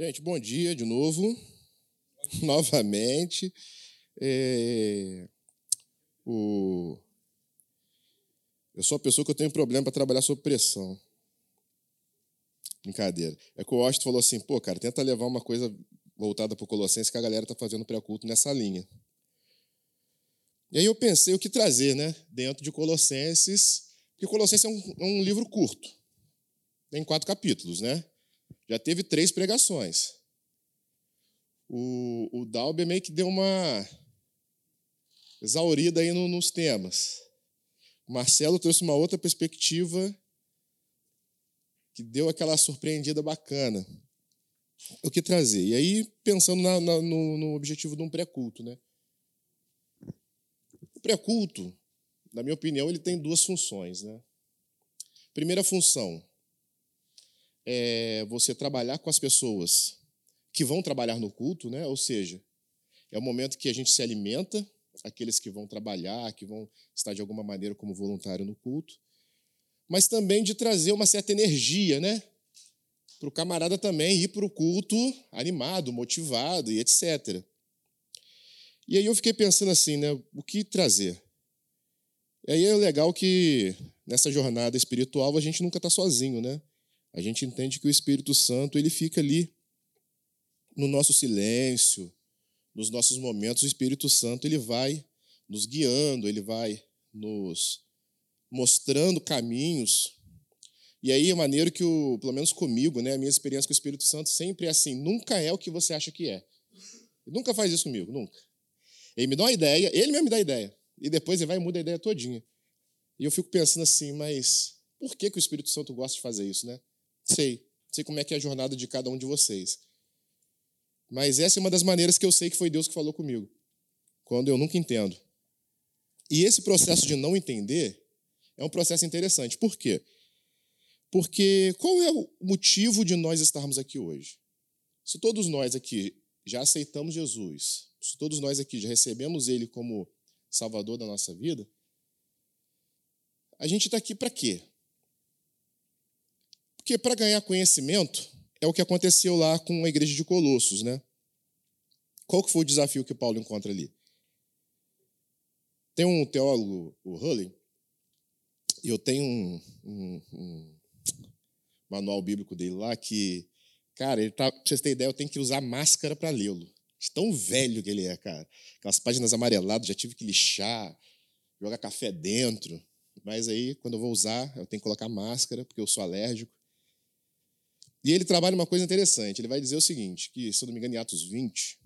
Gente, bom dia de novo, novamente. É... O... Eu sou uma pessoa que eu tenho problema para trabalhar sob pressão. Brincadeira. É que o Austin falou assim, pô, cara, tenta levar uma coisa voltada para o Colossenses que a galera está fazendo pré-culto nessa linha. E aí eu pensei o que trazer, né, dentro de Colossenses, porque Colossenses é um, é um livro curto, tem quatro capítulos, né? Já teve três pregações. O, o meio que deu uma exaurida aí no, nos temas. O Marcelo trouxe uma outra perspectiva que deu aquela surpreendida bacana. O que trazer? E aí, pensando na, na, no, no objetivo de um pré-culto, né? O pré-culto, na minha opinião, ele tem duas funções, né? Primeira função é você trabalhar com as pessoas que vão trabalhar no culto, né? Ou seja, é o momento que a gente se alimenta, aqueles que vão trabalhar, que vão estar de alguma maneira como voluntário no culto, mas também de trazer uma certa energia, né? Para o camarada também ir para o culto animado, motivado e etc. E aí eu fiquei pensando assim, né? O que trazer? E aí é legal que nessa jornada espiritual a gente nunca está sozinho, né? A gente entende que o Espírito Santo ele fica ali no nosso silêncio, nos nossos momentos, o Espírito Santo ele vai nos guiando, ele vai nos mostrando caminhos. E aí é maneiro que, o, pelo menos comigo, né, a minha experiência com o Espírito Santo sempre é assim: nunca é o que você acha que é. Ele nunca faz isso comigo, nunca. Ele me dá uma ideia, ele mesmo me dá a ideia. E depois ele vai e muda a ideia todinha. E eu fico pensando assim, mas por que, que o Espírito Santo gosta de fazer isso, né? Sei. Sei como é que é a jornada de cada um de vocês. Mas essa é uma das maneiras que eu sei que foi Deus que falou comigo. Quando eu nunca entendo. E esse processo de não entender é um processo interessante. Por quê? Porque qual é o motivo de nós estarmos aqui hoje? Se todos nós aqui já aceitamos Jesus, se todos nós aqui já recebemos Ele como Salvador da nossa vida, a gente está aqui para quê? Porque para ganhar conhecimento é o que aconteceu lá com a igreja de Colossos, né? Qual que foi o desafio que Paulo encontra ali? Tem um teólogo, o Hulley, e eu tenho um, um, um, manual bíblico dele lá que, cara, ele tá, pra vocês terem ideia, eu tenho que usar máscara para lê-lo. Tão velho que ele é, cara. Aquelas páginas amareladas, já tive que lixar, jogar café dentro. Mas aí, quando eu vou usar, eu tenho que colocar máscara, porque eu sou alérgico. E ele trabalha uma coisa interessante. Ele vai dizer o seguinte, que, se eu não me engano, em Atos 20,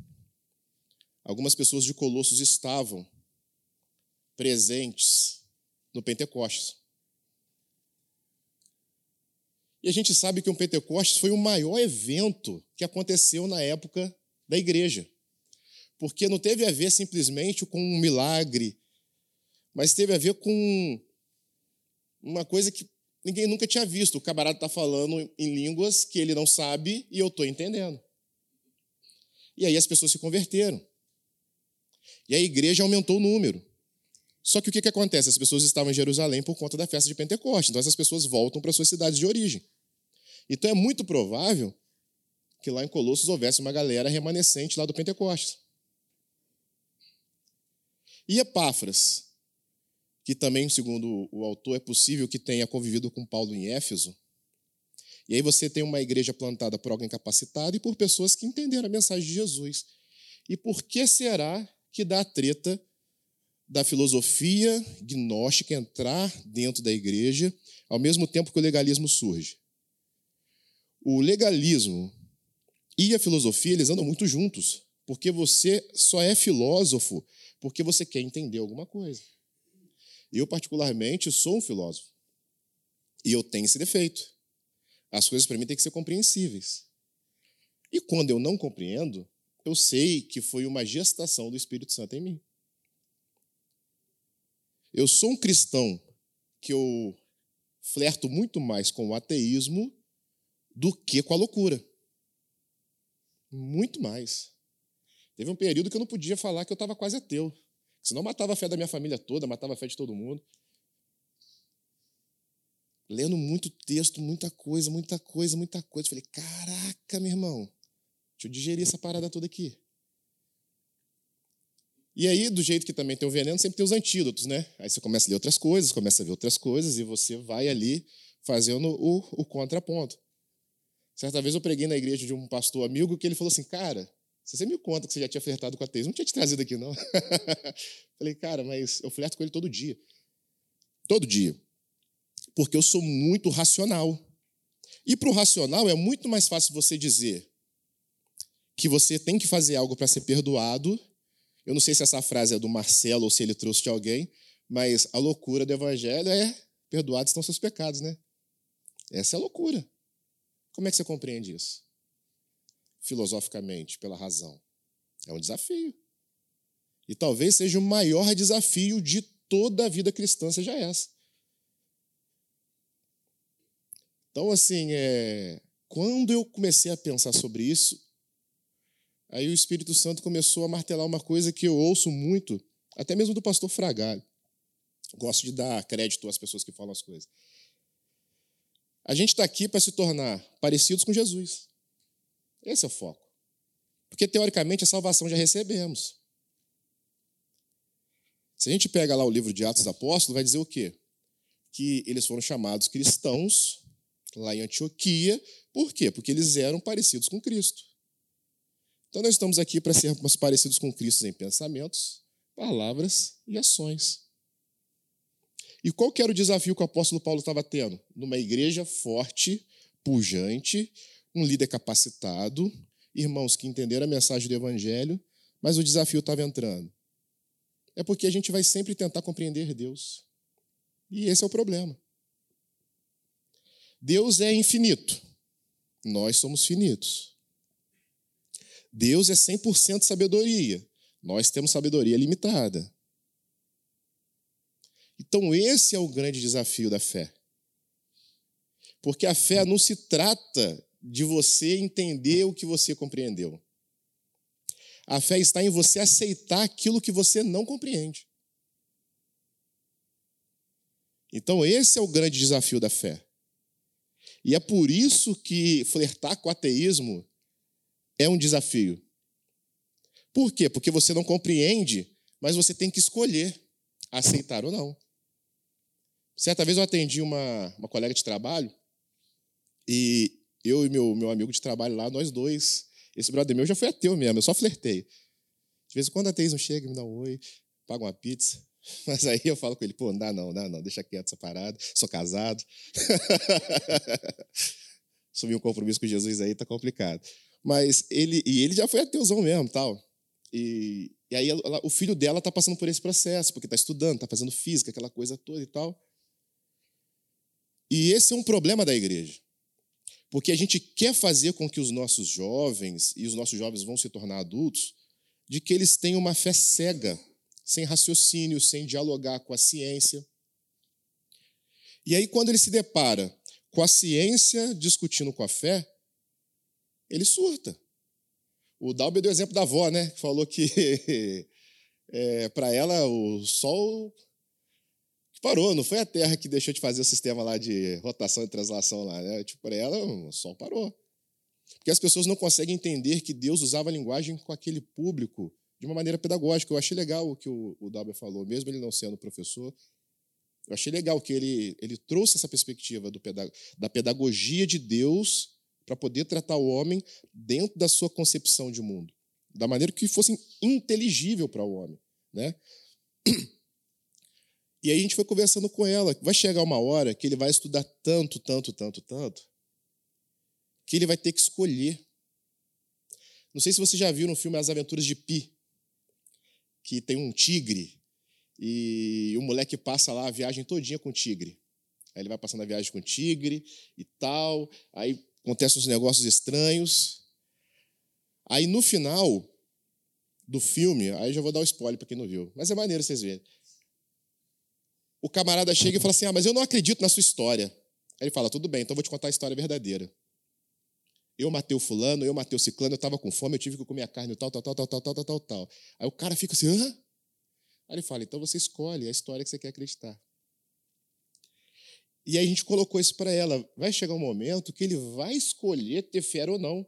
algumas pessoas de Colossos estavam presentes no Pentecostes. E a gente sabe que o Pentecostes foi o maior evento que aconteceu na época da igreja. Porque não teve a ver simplesmente com um milagre, mas teve a ver com uma coisa que ninguém nunca tinha visto. O camarada está falando em línguas que ele não sabe e eu estou entendendo. E aí as pessoas se converteram. E a igreja aumentou o número. Só que o que, que acontece? As pessoas estavam em Jerusalém por conta da festa de Pentecostes. Então essas pessoas voltam para suas cidades de origem. Então é muito provável que lá em Colossos houvesse uma galera remanescente lá do Pentecostes. E Epáfras, que também, segundo o autor, é possível que tenha convivido com Paulo em Éfeso. E aí você tem uma igreja plantada por alguém capacitado e por pessoas que entenderam a mensagem de Jesus. E por que será que dá a treta da filosofia gnóstica entrar dentro da igreja, ao mesmo tempo que o legalismo surge? O legalismo e a filosofia, eles andam muito juntos, porque você só é filósofo porque você quer entender alguma coisa. Eu, particularmente, sou um filósofo. E eu tenho esse defeito. As coisas para mim têm que ser compreensíveis. E quando eu não compreendo, eu sei que foi uma gestação do Espírito Santo em mim. Eu sou um cristão que eu flerto muito mais com o ateísmo do que com a loucura. Muito mais. Teve um período que eu não podia falar que eu estava quase ateu. Senão matava a fé da minha família toda, matava a fé de todo mundo. Lendo muito texto, muita coisa, muita coisa, muita coisa. Falei, caraca, meu irmão, Deixa eu digerir essa parada toda aqui. E aí, do jeito que também tem o veneno, sempre tem os antídotos, né? Aí você começa a ler outras coisas, começa a ver outras coisas, e você vai ali fazendo o, o contraponto. Certa vez eu preguei na igreja de um pastor amigo que ele falou assim: Cara, você me conta que você já tinha flertado com a Teis, não tinha te trazido aqui, não. Falei, cara, mas eu flerto com ele todo dia. Todo dia. Porque eu sou muito racional. E para o racional é muito mais fácil você dizer que você tem que fazer algo para ser perdoado eu não sei se essa frase é do Marcelo ou se ele trouxe de alguém, mas a loucura do evangelho é perdoados estão seus pecados, né? Essa é a loucura. Como é que você compreende isso? Filosoficamente, pela razão. É um desafio. E talvez seja o maior desafio de toda a vida cristã, seja essa. Então, assim, é... quando eu comecei a pensar sobre isso, Aí o Espírito Santo começou a martelar uma coisa que eu ouço muito, até mesmo do pastor Fragalho. Gosto de dar crédito às pessoas que falam as coisas. A gente está aqui para se tornar parecidos com Jesus. Esse é o foco. Porque, teoricamente, a salvação já recebemos. Se a gente pega lá o livro de Atos dos Apóstolos, vai dizer o quê? Que eles foram chamados cristãos lá em Antioquia. Por quê? Porque eles eram parecidos com Cristo. Então, nós estamos aqui para sermos parecidos com Cristo em pensamentos, palavras e ações. E qual que era o desafio que o apóstolo Paulo estava tendo? Numa igreja forte, pujante, um líder capacitado, irmãos que entenderam a mensagem do evangelho, mas o desafio estava entrando. É porque a gente vai sempre tentar compreender Deus. E esse é o problema. Deus é infinito. Nós somos finitos. Deus é 100% sabedoria. Nós temos sabedoria limitada. Então, esse é o grande desafio da fé. Porque a fé não se trata de você entender o que você compreendeu. A fé está em você aceitar aquilo que você não compreende. Então, esse é o grande desafio da fé. E é por isso que flertar com o ateísmo é um desafio. Por quê? Porque você não compreende, mas você tem que escolher aceitar ou não. Certa vez eu atendi uma, uma colega de trabalho e eu e meu, meu amigo de trabalho lá, nós dois, esse brother meu já foi ateu mesmo, eu só flertei. De vez em quando a não chega, me dá um oi, paga uma pizza. Mas aí eu falo com ele, pô, não dá não, não não, deixa quieto essa parada, sou casado. Assumir um compromisso com Jesus aí tá complicado. Mas ele, e ele já foi ateuzão mesmo, tal. E, e aí ela, o filho dela está passando por esse processo, porque está estudando, está fazendo física, aquela coisa toda e tal. E esse é um problema da igreja. Porque a gente quer fazer com que os nossos jovens, e os nossos jovens vão se tornar adultos, de que eles tenham uma fé cega, sem raciocínio, sem dialogar com a ciência. E aí, quando ele se depara com a ciência discutindo com a fé, ele surta. O Dalby deu o exemplo da avó, né? Que falou que é, para ela o sol parou, não foi a Terra que deixou de fazer o sistema lá de rotação e translação lá, né? Tipo, para ela o sol parou. Porque as pessoas não conseguem entender que Deus usava a linguagem com aquele público de uma maneira pedagógica. Eu achei legal o que o, o falou, mesmo ele não sendo professor. Eu achei legal que ele, ele trouxe essa perspectiva do, da pedagogia de Deus para poder tratar o homem dentro da sua concepção de mundo, da maneira que fosse inteligível para o homem, né? E aí a gente foi conversando com ela, vai chegar uma hora que ele vai estudar tanto, tanto, tanto, tanto, que ele vai ter que escolher. Não sei se você já viu no filme As Aventuras de Pi, que tem um tigre e o moleque passa lá a viagem todinha com o tigre. Aí ele vai passando a viagem com o tigre e tal, aí acontecem uns negócios estranhos. Aí no final do filme, aí já vou dar o um spoiler para quem não viu, mas é maneiro vocês verem. O camarada chega e fala assim: Ah, mas eu não acredito na sua história. Aí ele fala: Tudo bem, então vou te contar a história verdadeira. Eu matei o fulano, eu matei o ciclano, eu estava com fome, eu tive que comer a carne, tal, tal, tal, tal, tal, tal, tal, tal. Aí o cara fica assim: Hã? Aí ele fala: Então você escolhe a história que você quer acreditar. E aí a gente colocou isso para ela. Vai chegar um momento que ele vai escolher ter fé ou não.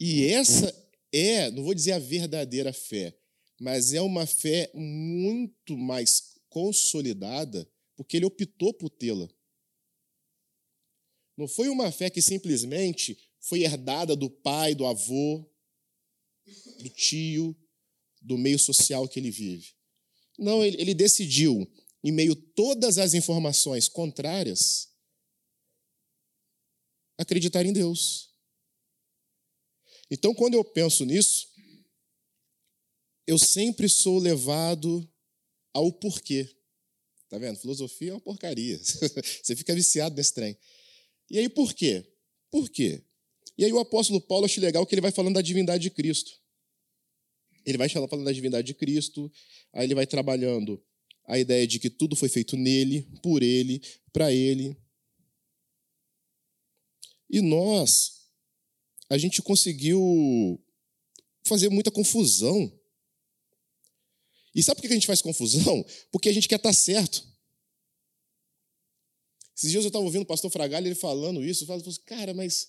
E essa é, não vou dizer a verdadeira fé, mas é uma fé muito mais consolidada, porque ele optou por tê-la. Não foi uma fé que simplesmente foi herdada do pai, do avô, do tio, do meio social que ele vive. Não, ele, ele decidiu, em meio a todas as informações contrárias, acreditar em Deus. Então, quando eu penso nisso, eu sempre sou levado ao porquê. Tá vendo? Filosofia é uma porcaria. Você fica viciado nesse trem. E aí, por quê? Por quê? E aí, o apóstolo Paulo, acho legal que ele vai falando da divindade de Cristo. Ele vai falando da divindade de Cristo, aí ele vai trabalhando a ideia de que tudo foi feito nele, por ele, para ele. E nós, a gente conseguiu fazer muita confusão. E sabe por que a gente faz confusão? Porque a gente quer estar certo. Esses dias eu estava ouvindo o pastor Fragalho ele falando isso, eu assim, cara, mas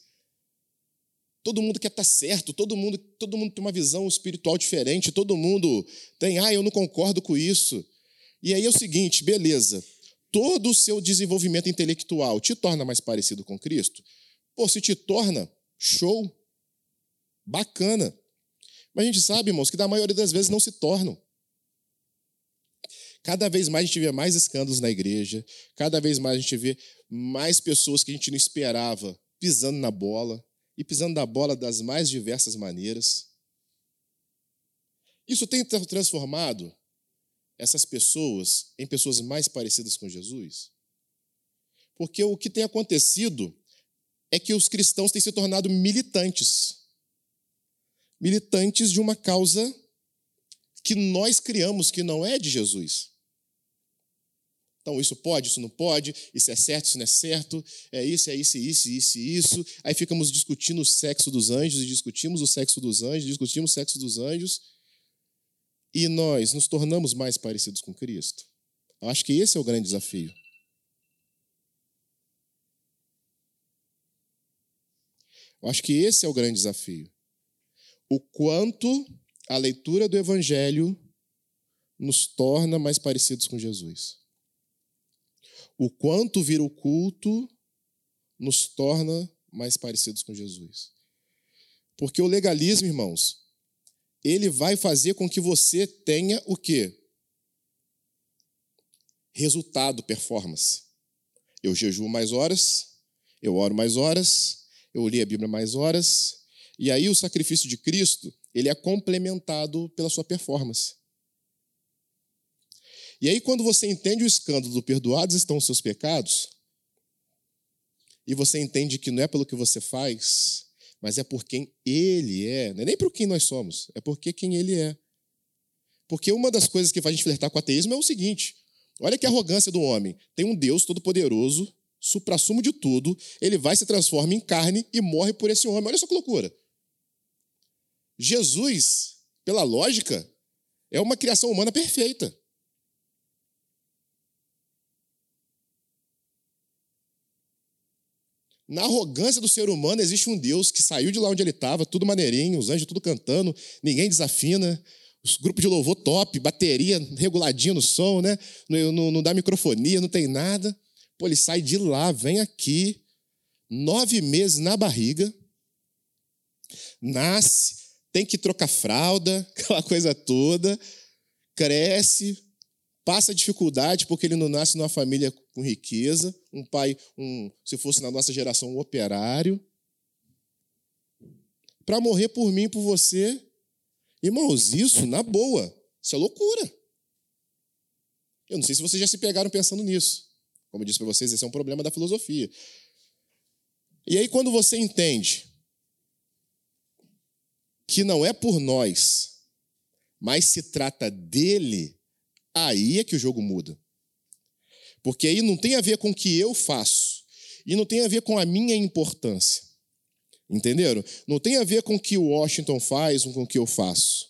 todo mundo quer estar certo, todo mundo, todo mundo tem uma visão espiritual diferente, todo mundo tem, ah, eu não concordo com isso. E aí é o seguinte, beleza, todo o seu desenvolvimento intelectual te torna mais parecido com Cristo? Pô, se te torna, show, bacana. Mas a gente sabe, irmãos, que da maioria das vezes não se tornam. Cada vez mais a gente vê mais escândalos na igreja, cada vez mais a gente vê mais pessoas que a gente não esperava pisando na bola, e pisando na bola das mais diversas maneiras. Isso tem transformado essas pessoas em pessoas mais parecidas com Jesus? Porque o que tem acontecido é que os cristãos têm se tornado militantes. Militantes de uma causa que nós criamos, que não é de Jesus. Então, isso pode, isso não pode, isso é certo, isso não é certo, é isso, é isso, isso, isso, isso. Aí ficamos discutindo o sexo dos anjos, e discutimos o sexo dos anjos, discutimos o sexo dos anjos, e nós nos tornamos mais parecidos com Cristo. Eu acho que esse é o grande desafio. Eu acho que esse é o grande desafio. O quanto a leitura do Evangelho nos torna mais parecidos com Jesus o quanto vir o culto nos torna mais parecidos com Jesus. Porque o legalismo, irmãos, ele vai fazer com que você tenha o quê? Resultado, performance. Eu jejuo mais horas, eu oro mais horas, eu li a Bíblia mais horas, e aí o sacrifício de Cristo, ele é complementado pela sua performance. E aí, quando você entende o escândalo do perdoados estão os seus pecados, e você entende que não é pelo que você faz, mas é por quem Ele é, não é nem por quem nós somos, é porque quem Ele é. Porque uma das coisas que faz a gente flertar com o ateísmo é o seguinte: olha que arrogância do homem. Tem um Deus todo-poderoso, suprassumo de tudo, ele vai se transforma em carne e morre por esse homem. Olha só que loucura. Jesus, pela lógica, é uma criação humana perfeita. Na arrogância do ser humano existe um Deus que saiu de lá onde ele estava, tudo maneirinho, os anjos tudo cantando, ninguém desafina, os grupos de louvor top, bateria reguladinha no som, né? Não, não, não, dá microfonia, não tem nada. Pô, ele sai de lá, vem aqui, nove meses na barriga, nasce, tem que trocar fralda, aquela coisa toda, cresce, passa dificuldade porque ele não nasce numa família com riqueza, um pai, um, se fosse na nossa geração, um operário, para morrer por mim por você. Irmãos, isso na boa, isso é loucura. Eu não sei se vocês já se pegaram pensando nisso. Como eu disse para vocês, esse é um problema da filosofia. E aí, quando você entende que não é por nós, mas se trata dele, Aí é que o jogo muda. Porque aí não tem a ver com o que eu faço. E não tem a ver com a minha importância. Entenderam? Não tem a ver com o que o Washington faz ou com o que eu faço.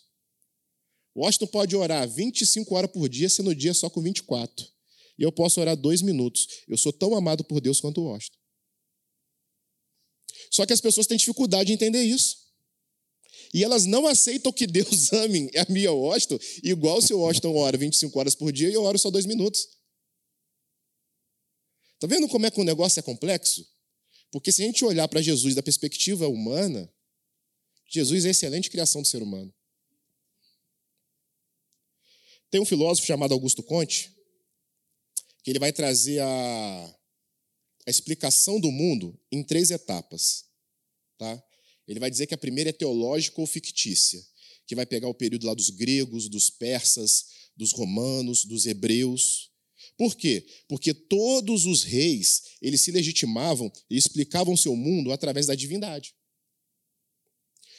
Washington pode orar 25 horas por dia, sendo dia só com 24. E eu posso orar dois minutos. Eu sou tão amado por Deus quanto o Washington. Só que as pessoas têm dificuldade de entender isso. E elas não aceitam que Deus ame a Mia Washington igual se o Washington ora 25 horas por dia e eu oro só dois minutos. Tá vendo como é que o negócio é complexo? Porque se a gente olhar para Jesus da perspectiva humana, Jesus é a excelente criação do ser humano. Tem um filósofo chamado Augusto Conte, que ele vai trazer a, a explicação do mundo em três etapas. Tá? Ele vai dizer que a primeira é teológica ou fictícia, que vai pegar o período lá dos gregos, dos persas, dos romanos, dos hebreus. Por quê? Porque todos os reis, eles se legitimavam e explicavam seu mundo através da divindade.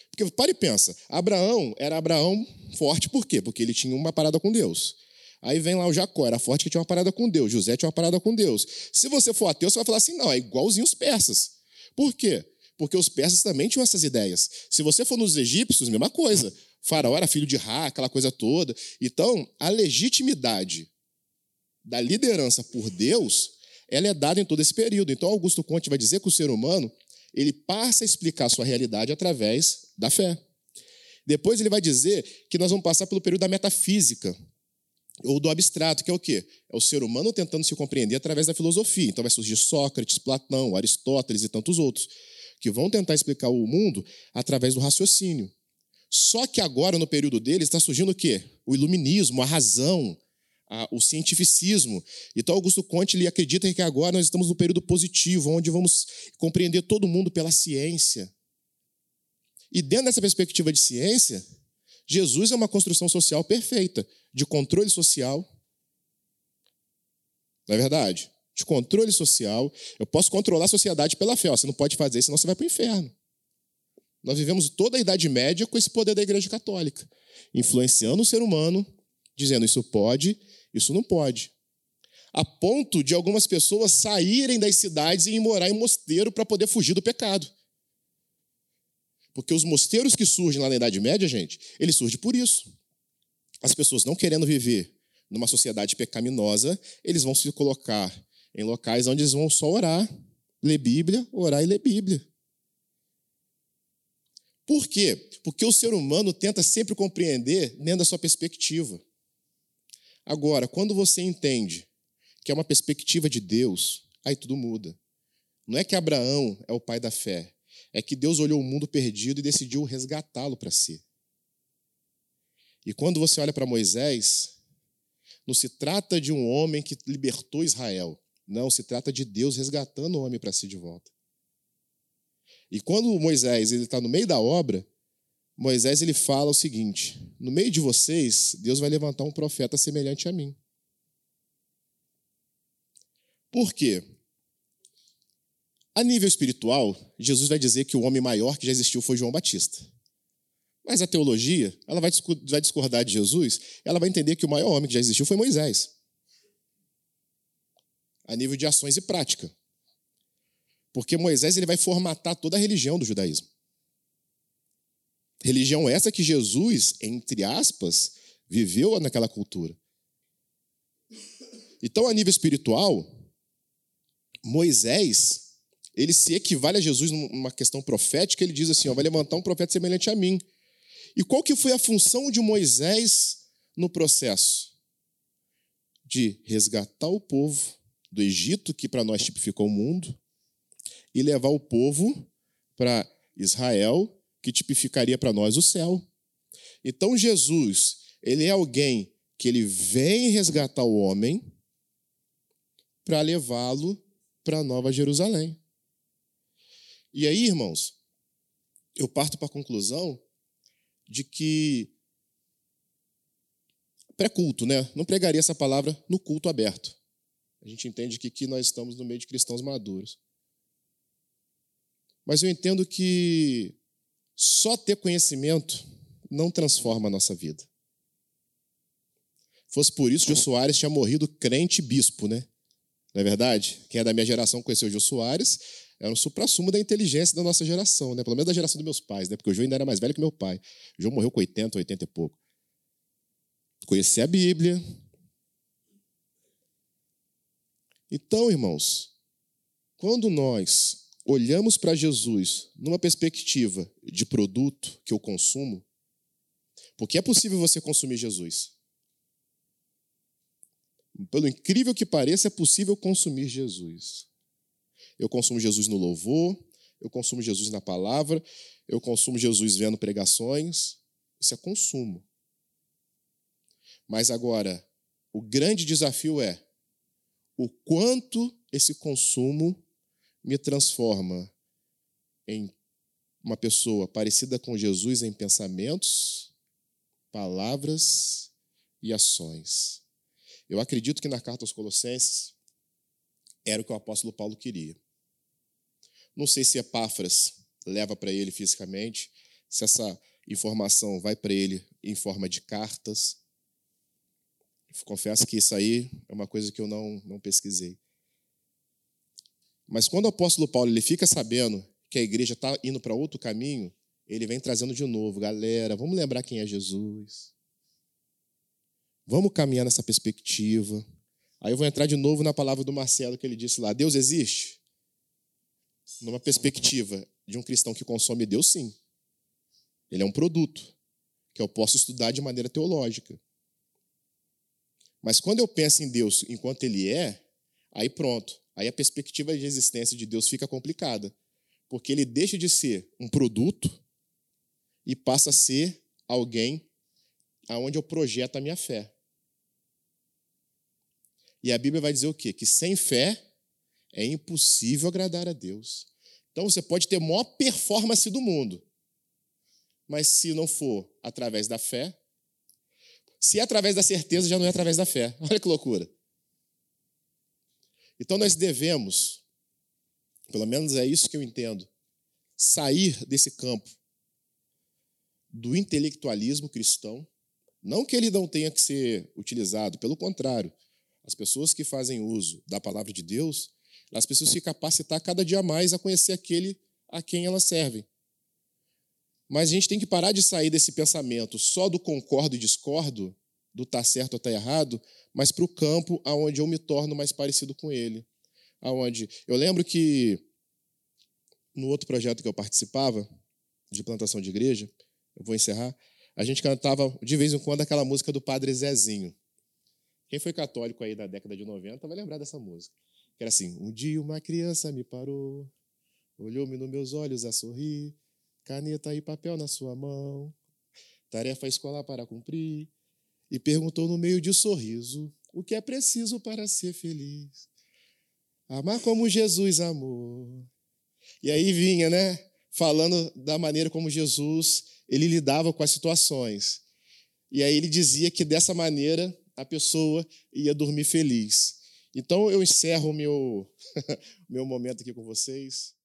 Porque para e pensa, Abraão era Abraão forte por quê? Porque ele tinha uma parada com Deus. Aí vem lá o Jacó, era forte que tinha uma parada com Deus. José tinha uma parada com Deus. Se você for ateu, você vai falar assim: não, é igualzinho os persas. Por quê? Porque os persas também tinham essas ideias. Se você for nos egípcios, mesma coisa. faraó era filho de Ra, aquela coisa toda. Então, a legitimidade da liderança por Deus, ela é dada em todo esse período. Então, Augusto Conte vai dizer que o ser humano ele passa a explicar sua realidade através da fé. Depois ele vai dizer que nós vamos passar pelo período da metafísica, ou do abstrato, que é o quê? É o ser humano tentando se compreender através da filosofia. Então vai surgir Sócrates, Platão, Aristóteles e tantos outros, que vão tentar explicar o mundo através do raciocínio. Só que agora, no período deles, está surgindo o quê? O iluminismo, a razão, a, o cientificismo. Então, Augusto Conte ele acredita que agora nós estamos no período positivo, onde vamos compreender todo mundo pela ciência. E dentro dessa perspectiva de ciência, Jesus é uma construção social perfeita, de controle social. Não é verdade? De controle social. Eu posso controlar a sociedade pela fé. Você não pode fazer, senão você vai para o inferno. Nós vivemos toda a Idade Média com esse poder da Igreja Católica, influenciando o ser humano, dizendo isso pode, isso não pode. A ponto de algumas pessoas saírem das cidades e ir morar em mosteiro para poder fugir do pecado. Porque os mosteiros que surgem lá na Idade Média, gente, eles surgem por isso. As pessoas não querendo viver numa sociedade pecaminosa, eles vão se colocar em locais onde eles vão só orar, ler Bíblia, orar e ler Bíblia. Por quê? Porque o ser humano tenta sempre compreender dentro da sua perspectiva. Agora, quando você entende que é uma perspectiva de Deus, aí tudo muda. Não é que Abraão é o pai da fé, é que Deus olhou o mundo perdido e decidiu resgatá-lo para si. E quando você olha para Moisés, não se trata de um homem que libertou Israel. Não, se trata de Deus resgatando o homem para si de volta. E quando Moisés está no meio da obra, Moisés ele fala o seguinte: no meio de vocês, Deus vai levantar um profeta semelhante a mim. Por quê? A nível espiritual, Jesus vai dizer que o homem maior que já existiu foi João Batista. Mas a teologia, ela vai discordar de Jesus, ela vai entender que o maior homem que já existiu foi Moisés. A nível de ações e prática. Porque Moisés ele vai formatar toda a religião do judaísmo. Religião essa que Jesus, entre aspas, viveu naquela cultura. Então, a nível espiritual, Moisés ele se equivale a Jesus numa questão profética, ele diz assim, ó, vai levantar um profeta semelhante a mim. E qual que foi a função de Moisés no processo? De resgatar o povo do Egito, que para nós tipificou o mundo, e levar o povo para Israel, que tipificaria para nós o céu. Então Jesus, ele é alguém que ele vem resgatar o homem para levá-lo para Nova Jerusalém. E aí, irmãos, eu parto para a conclusão de que pré-culto, né? Não pregaria essa palavra no culto aberto. A gente entende que aqui nós estamos no meio de cristãos maduros. Mas eu entendo que só ter conhecimento não transforma a nossa vida. Fosse por isso, Jô Soares tinha morrido crente bispo, né? Não é verdade? Quem é da minha geração conheceu o Jô Soares, era um supra-sumo da inteligência da nossa geração, né? pelo menos da geração dos meus pais, né? porque o João ainda era mais velho que meu pai. O João morreu com 80, 80 e pouco. Conhecia a Bíblia. Então, irmãos, quando nós olhamos para Jesus numa perspectiva de produto que eu consumo, porque é possível você consumir Jesus. Pelo incrível que pareça, é possível consumir Jesus. Eu consumo Jesus no louvor, eu consumo Jesus na palavra, eu consumo Jesus vendo pregações. Isso é consumo. Mas agora, o grande desafio é o quanto esse consumo me transforma em uma pessoa parecida com Jesus em pensamentos, palavras e ações. Eu acredito que na carta aos Colossenses era o que o apóstolo Paulo queria. Não sei se Epáfras leva para ele fisicamente, se essa informação vai para ele em forma de cartas. Confesso que isso aí é uma coisa que eu não, não pesquisei. Mas quando o apóstolo Paulo ele fica sabendo que a igreja está indo para outro caminho, ele vem trazendo de novo, galera, vamos lembrar quem é Jesus. Vamos caminhar nessa perspectiva. Aí eu vou entrar de novo na palavra do Marcelo que ele disse lá: Deus existe? Numa perspectiva de um cristão que consome Deus, sim. Ele é um produto que eu posso estudar de maneira teológica. Mas quando eu penso em Deus enquanto Ele é, aí pronto. Aí a perspectiva de existência de Deus fica complicada. Porque ele deixa de ser um produto e passa a ser alguém aonde eu projeto a minha fé. E a Bíblia vai dizer o quê? Que sem fé é impossível agradar a Deus. Então você pode ter a maior performance do mundo, mas se não for através da fé, se é através da certeza, já não é através da fé. Olha que loucura. Então nós devemos, pelo menos é isso que eu entendo, sair desse campo do intelectualismo cristão. Não que ele não tenha que ser utilizado, pelo contrário. As pessoas que fazem uso da palavra de Deus, elas precisam se capacitar cada dia mais a conhecer aquele a quem elas servem. Mas a gente tem que parar de sair desse pensamento só do concordo e discordo, do tá certo ou tá errado, mas para o campo aonde eu me torno mais parecido com ele. Aonde eu lembro que no outro projeto que eu participava de plantação de igreja, eu vou encerrar, a gente cantava de vez em quando aquela música do Padre Zezinho. Quem foi católico aí da década de 90 vai lembrar dessa música. Que era assim: Um dia uma criança me parou, olhou-me nos meus olhos a sorrir, caneta e papel na sua mão, tarefa escolar para cumprir, e perguntou no meio de sorriso: O que é preciso para ser feliz? Amar como Jesus amou. E aí vinha, né? Falando da maneira como Jesus ele lidava com as situações. E aí ele dizia que dessa maneira a pessoa ia dormir feliz. Então eu encerro o meu, meu momento aqui com vocês.